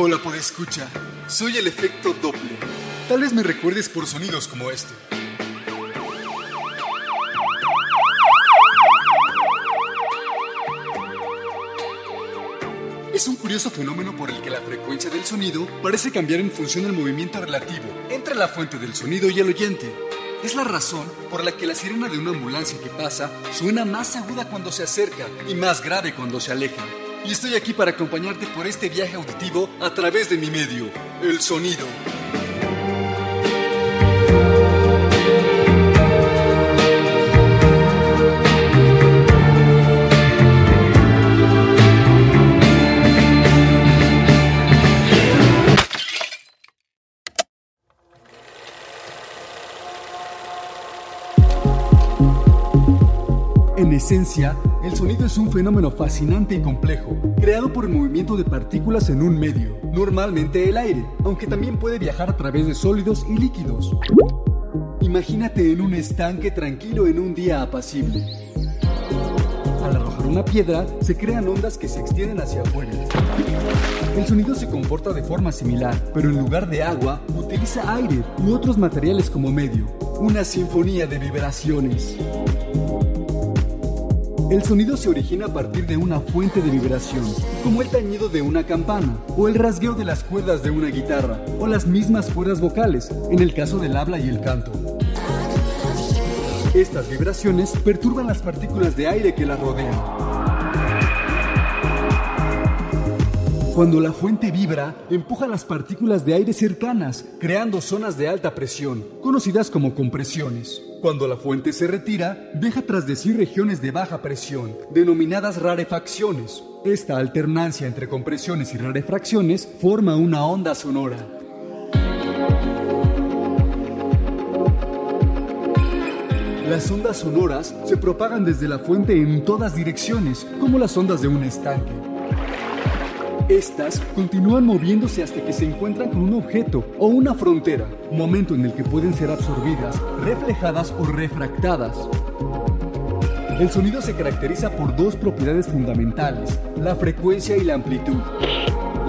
Hola por escucha, soy el efecto Doppler. Tal vez me recuerdes por sonidos como este. Es un curioso fenómeno por el que la frecuencia del sonido parece cambiar en función del movimiento relativo entre la fuente del sonido y el oyente. Es la razón por la que la sirena de una ambulancia que pasa suena más aguda cuando se acerca y más grave cuando se aleja. Y estoy aquí para acompañarte por este viaje auditivo a través de mi medio, el sonido. En esencia, el sonido es un fenómeno fascinante y complejo, creado por el movimiento de partículas en un medio, normalmente el aire, aunque también puede viajar a través de sólidos y líquidos. Imagínate en un estanque tranquilo en un día apacible. Al arrojar una piedra, se crean ondas que se extienden hacia afuera. El sonido se comporta de forma similar, pero en lugar de agua, utiliza aire u otros materiales como medio. Una sinfonía de vibraciones. El sonido se origina a partir de una fuente de vibración, como el tañido de una campana, o el rasgueo de las cuerdas de una guitarra, o las mismas cuerdas vocales, en el caso del habla y el canto. Estas vibraciones perturban las partículas de aire que las rodean. Cuando la fuente vibra, empuja las partículas de aire cercanas, creando zonas de alta presión, conocidas como compresiones. Cuando la fuente se retira, deja tras de sí regiones de baja presión, denominadas rarefacciones. Esta alternancia entre compresiones y rarefacciones forma una onda sonora. Las ondas sonoras se propagan desde la fuente en todas direcciones, como las ondas de un estanque. Estas continúan moviéndose hasta que se encuentran con un objeto o una frontera, momento en el que pueden ser absorbidas, reflejadas o refractadas. El sonido se caracteriza por dos propiedades fundamentales, la frecuencia y la amplitud.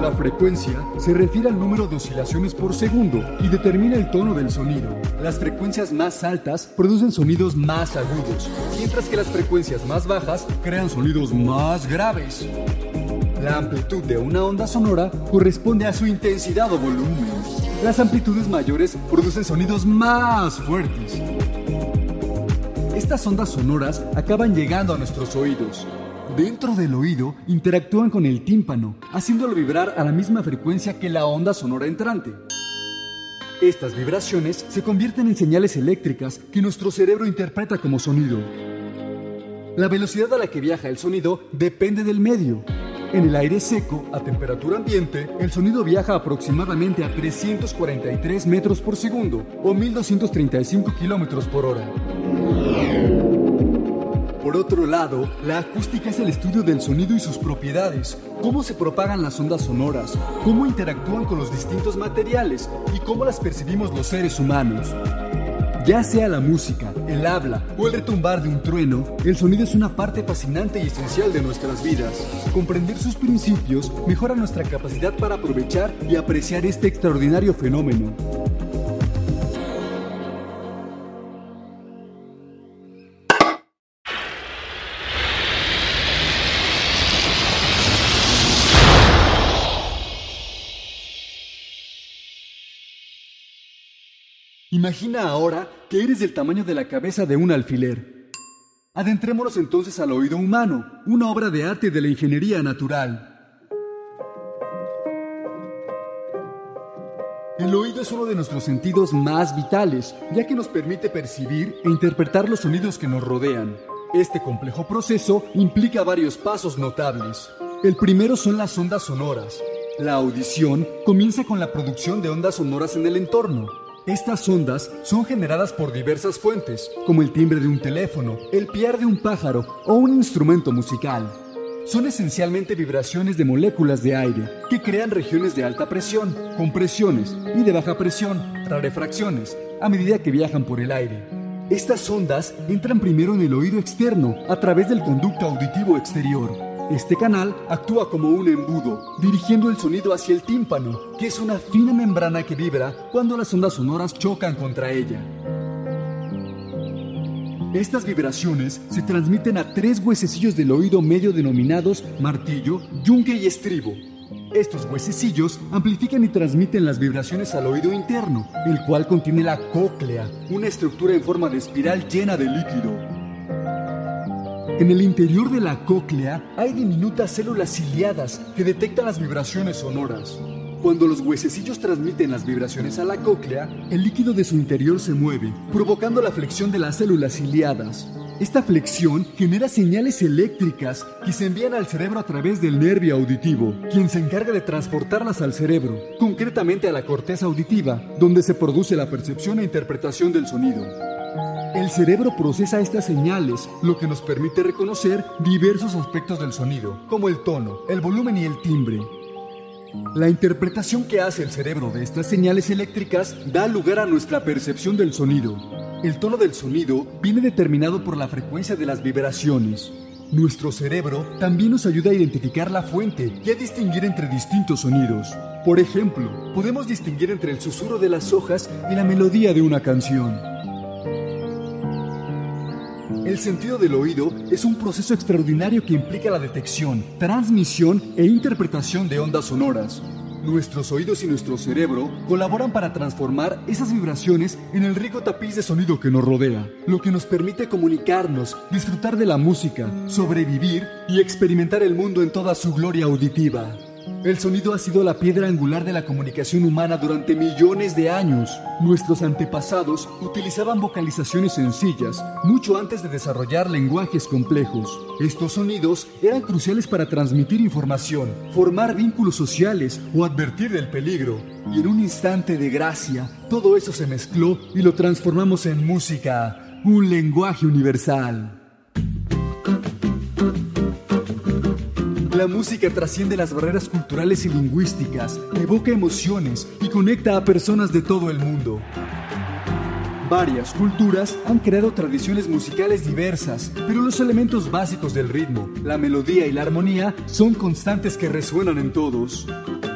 La frecuencia se refiere al número de oscilaciones por segundo y determina el tono del sonido. Las frecuencias más altas producen sonidos más agudos, mientras que las frecuencias más bajas crean sonidos más graves. La amplitud de una onda sonora corresponde a su intensidad o volumen. Las amplitudes mayores producen sonidos más fuertes. Estas ondas sonoras acaban llegando a nuestros oídos. Dentro del oído interactúan con el tímpano, haciéndolo vibrar a la misma frecuencia que la onda sonora entrante. Estas vibraciones se convierten en señales eléctricas que nuestro cerebro interpreta como sonido. La velocidad a la que viaja el sonido depende del medio. En el aire seco, a temperatura ambiente, el sonido viaja aproximadamente a 343 metros por segundo o 1235 kilómetros por hora. Por otro lado, la acústica es el estudio del sonido y sus propiedades, cómo se propagan las ondas sonoras, cómo interactúan con los distintos materiales y cómo las percibimos los seres humanos. Ya sea la música, el habla o el retumbar de un trueno, el sonido es una parte fascinante y esencial de nuestras vidas. Comprender sus principios mejora nuestra capacidad para aprovechar y apreciar este extraordinario fenómeno. Imagina ahora que eres del tamaño de la cabeza de un alfiler. Adentrémonos entonces al oído humano, una obra de arte de la ingeniería natural. El oído es uno de nuestros sentidos más vitales, ya que nos permite percibir e interpretar los sonidos que nos rodean. Este complejo proceso implica varios pasos notables. El primero son las ondas sonoras. La audición comienza con la producción de ondas sonoras en el entorno. Estas ondas son generadas por diversas fuentes, como el timbre de un teléfono, el piar de un pájaro o un instrumento musical. Son esencialmente vibraciones de moléculas de aire que crean regiones de alta presión, compresiones y de baja presión, rarefracciones, a medida que viajan por el aire. Estas ondas entran primero en el oído externo a través del conducto auditivo exterior este canal actúa como un embudo, dirigiendo el sonido hacia el tímpano, que es una fina membrana que vibra cuando las ondas sonoras chocan contra ella. Estas vibraciones se transmiten a tres huesecillos del oído medio denominados martillo, yunque y estribo. Estos huesecillos amplifican y transmiten las vibraciones al oído interno, el cual contiene la cóclea, una estructura en forma de espiral llena de líquido. En el interior de la cóclea hay diminutas células ciliadas que detectan las vibraciones sonoras. Cuando los huesecillos transmiten las vibraciones a la cóclea, el líquido de su interior se mueve, provocando la flexión de las células ciliadas. Esta flexión genera señales eléctricas que se envían al cerebro a través del nervio auditivo, quien se encarga de transportarlas al cerebro, concretamente a la corteza auditiva, donde se produce la percepción e interpretación del sonido. El cerebro procesa estas señales, lo que nos permite reconocer diversos aspectos del sonido, como el tono, el volumen y el timbre. La interpretación que hace el cerebro de estas señales eléctricas da lugar a nuestra percepción del sonido. El tono del sonido viene determinado por la frecuencia de las vibraciones. Nuestro cerebro también nos ayuda a identificar la fuente y a distinguir entre distintos sonidos. Por ejemplo, podemos distinguir entre el susurro de las hojas y la melodía de una canción. El sentido del oído es un proceso extraordinario que implica la detección, transmisión e interpretación de ondas sonoras. Nuestros oídos y nuestro cerebro colaboran para transformar esas vibraciones en el rico tapiz de sonido que nos rodea, lo que nos permite comunicarnos, disfrutar de la música, sobrevivir y experimentar el mundo en toda su gloria auditiva. El sonido ha sido la piedra angular de la comunicación humana durante millones de años. Nuestros antepasados utilizaban vocalizaciones sencillas mucho antes de desarrollar lenguajes complejos. Estos sonidos eran cruciales para transmitir información, formar vínculos sociales o advertir del peligro. Y en un instante de gracia, todo eso se mezcló y lo transformamos en música, un lenguaje universal. La música trasciende las barreras culturales y lingüísticas, evoca emociones y conecta a personas de todo el mundo. Varias culturas han creado tradiciones musicales diversas, pero los elementos básicos del ritmo, la melodía y la armonía son constantes que resuenan en todos.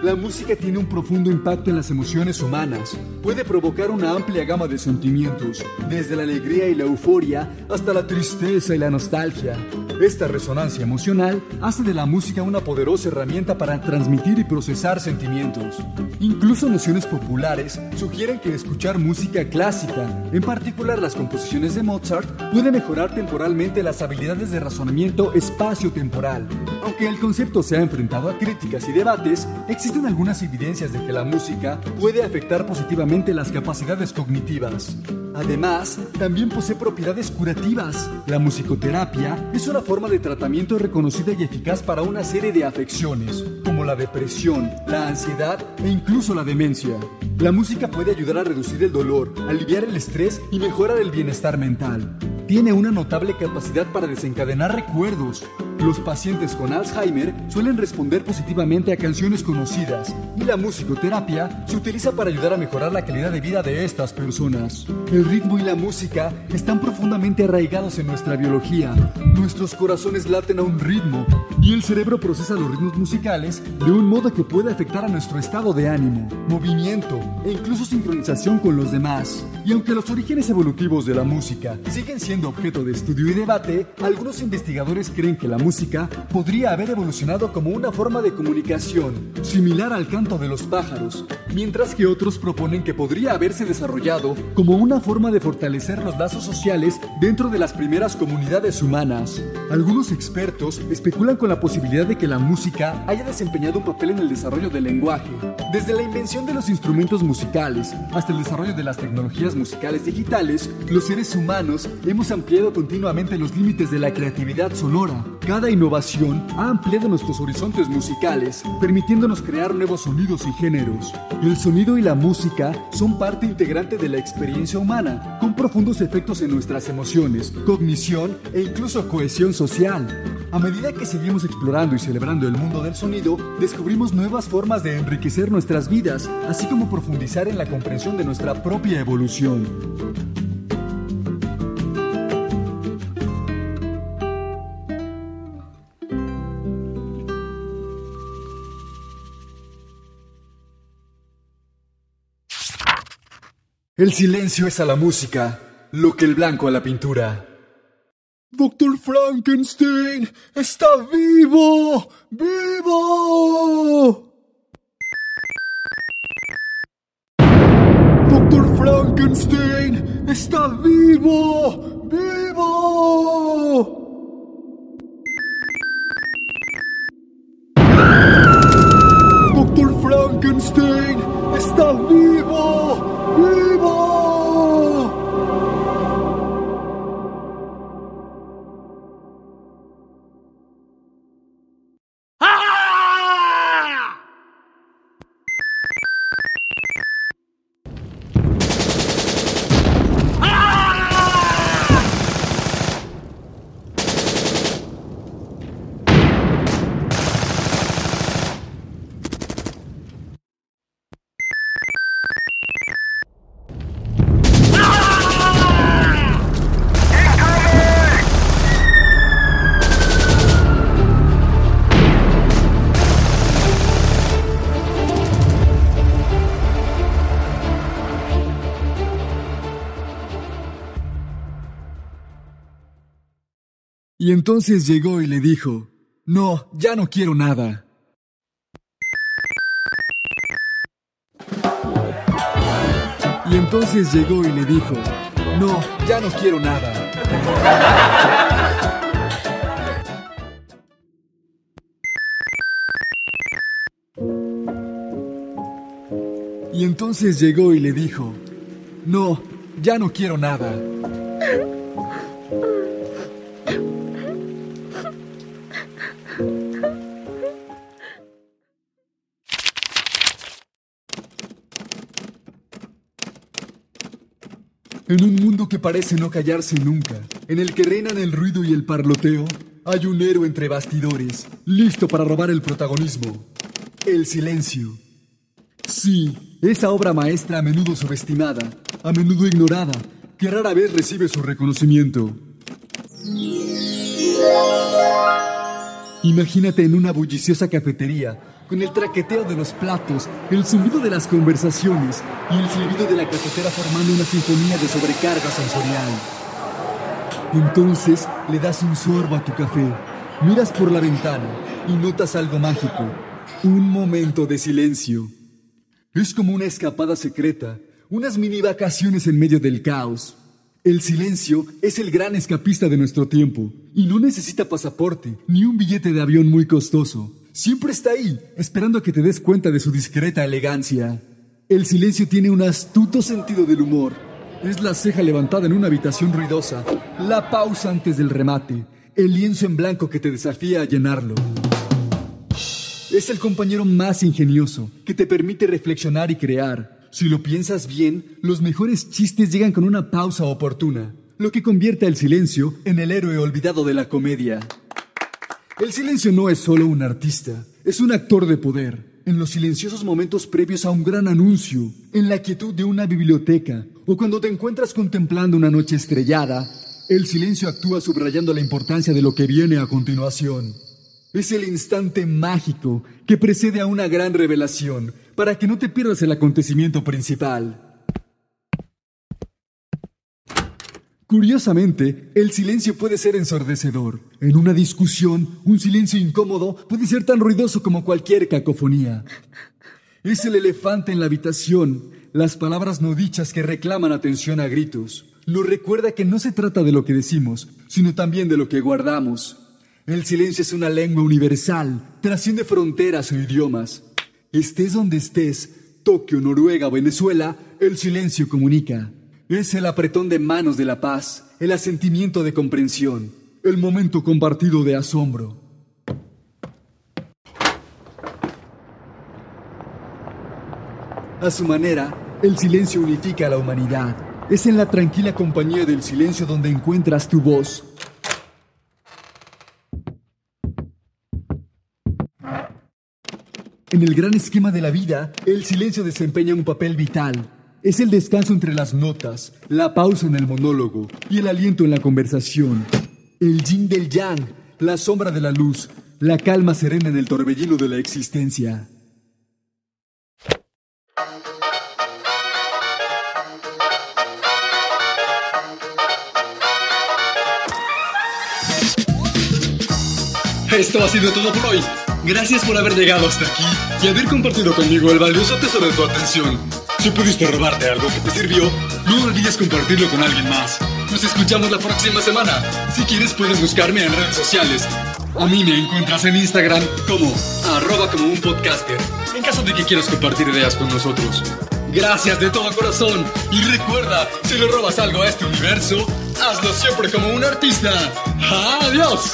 La música tiene un profundo impacto en las emociones humanas. Puede provocar una amplia gama de sentimientos, desde la alegría y la euforia hasta la tristeza y la nostalgia. Esta resonancia emocional hace de la música una poderosa herramienta para transmitir y procesar sentimientos. Incluso nociones populares sugieren que escuchar música clásica, en particular las composiciones de Mozart, puede mejorar temporalmente las habilidades de razonamiento espacio-temporal. Aunque el concepto se ha enfrentado a críticas y debates, existen algunas evidencias de que la música puede afectar positivamente las capacidades cognitivas. Además, también posee propiedades curativas. La musicoterapia es una forma de tratamiento reconocida y eficaz para una serie de afecciones, como la depresión, la ansiedad e incluso la demencia. La música puede ayudar a reducir el dolor, aliviar el estrés y mejorar el bienestar mental. Tiene una notable capacidad para desencadenar recuerdos, Los pacientes con Alzheimer suelen responder positivamente a canciones conocidas y la musicoterapia se utiliza para ayudar a mejorar la calidad de vida de estas personas. El ritmo y la música están profundamente arraigados en nuestra biología. Nuestros corazones laten a un ritmo y el cerebro procesa los ritmos musicales de un modo que puede afectar a nuestro estado de ánimo, movimiento e incluso sincronización con los demás. Y aunque los orígenes evolutivos de la música siguen siendo objeto de estudio y debate, algunos investigadores creen que la música podría haber evolucionado como una forma de comunicación, similar al canto de los pájaros, mientras que otros proponen que podría haberse desarrollado como una forma de fortalecer los lazos sociales dentro de las primeras comunidades humanas. Algunos expertos especulan con la posibilidad de que la música haya desempeñado un papel en el desarrollo del lenguaje, desde la invención de los instrumentos musicales hasta el desarrollo de las tecnologías musicales digitales, los seres humanos hemos ampliado continuamente los límites de la creatividad sonora. Cada innovación ha ampliado nuestros horizontes musicales, permitiéndonos crear nuevos sonidos y géneros. El sonido y la música son parte integrante de la experiencia humana, con profundos efectos en nuestras emociones, cognición e incluso cohesión social. A medida que seguimos explorando y celebrando el mundo del sonido, descubrimos nuevas formas de enriquecer nuestras vidas, así como profundizar en la comprensión de nuestra propia evolución. El silencio es a la música lo que el blanco a la pintura. Doctor Frankenstein está vivo, vivo. Doctor Frankenstein está vivo, vivo. Doctor Frankenstein está vivo, Y entonces llegó y le dijo, No, ya no quiero nada. Y entonces llegó y le dijo, No, ya no quiero nada. Y entonces llegó y le dijo, No, ya no quiero nada. En un mundo que parece no callarse nunca, en el que reinan el ruido y el parloteo, hay un héroe entre bastidores, listo para robar el protagonismo. El silencio. Sí, esa obra maestra a menudo subestimada, a menudo ignorada, que rara vez recibe su reconocimiento. Imagínate en una bulliciosa cafetería, con el traqueteo de los platos, el zumbido de las conversaciones y el silbido de la cafetera formando una sinfonía de sobrecarga sensorial. Entonces le das un sorbo a tu café, miras por la ventana y notas algo mágico, un momento de silencio. Es como una escapada secreta, unas mini vacaciones en medio del caos. El silencio es el gran escapista de nuestro tiempo y no necesita pasaporte ni un billete de avión muy costoso. Siempre está ahí, esperando a que te des cuenta de su discreta elegancia. El silencio tiene un astuto sentido del humor. Es la ceja levantada en una habitación ruidosa, la pausa antes del remate, el lienzo en blanco que te desafía a llenarlo. Es el compañero más ingenioso, que te permite reflexionar y crear, si lo piensas bien, los mejores chistes llegan con una pausa oportuna, lo que convierte al silencio en el héroe olvidado de la comedia. El silencio no es solo un artista, es un actor de poder. En los silenciosos momentos previos a un gran anuncio, en la quietud de una biblioteca o cuando te encuentras contemplando una noche estrellada, el silencio actúa subrayando la importancia de lo que viene a continuación. Es el instante mágico que precede a una gran revelación para que no te pierdas el acontecimiento principal. Curiosamente, el silencio puede ser ensordecedor. En una discusión, un silencio incómodo puede ser tan ruidoso como cualquier cacofonía. Es el elefante en la habitación, las palabras no dichas que reclaman atención a gritos. Nos recuerda que no se trata de lo que decimos, sino también de lo que guardamos. El silencio es una lengua universal, trasciende fronteras o idiomas. Estés donde estés, Tokio, Noruega, Venezuela, el silencio comunica. Es el apretón de manos de la paz, el asentimiento de comprensión, el momento compartido de asombro. A su manera, el silencio unifica a la humanidad. Es en la tranquila compañía del silencio donde encuentras tu voz. En el gran esquema de la vida, el silencio desempeña un papel vital. Es el descanso entre las notas, la pausa en el monólogo y el aliento en la conversación. El yin del yang, la sombra de la luz, la calma serena en el torbellino de la existencia. Esto ha sido todo por hoy. Gracias por haber llegado hasta aquí y haber compartido conmigo el valioso tesoro de tu atención. Si pudiste robarte algo que te sirvió, no olvides compartirlo con alguien más. Nos escuchamos la próxima semana. Si quieres puedes buscarme en redes sociales. A mí me encuentras en Instagram como arroba como un podcaster. En caso de que quieras compartir ideas con nosotros. Gracias de todo corazón. Y recuerda, si le robas algo a este universo, hazlo siempre como un artista. Adiós.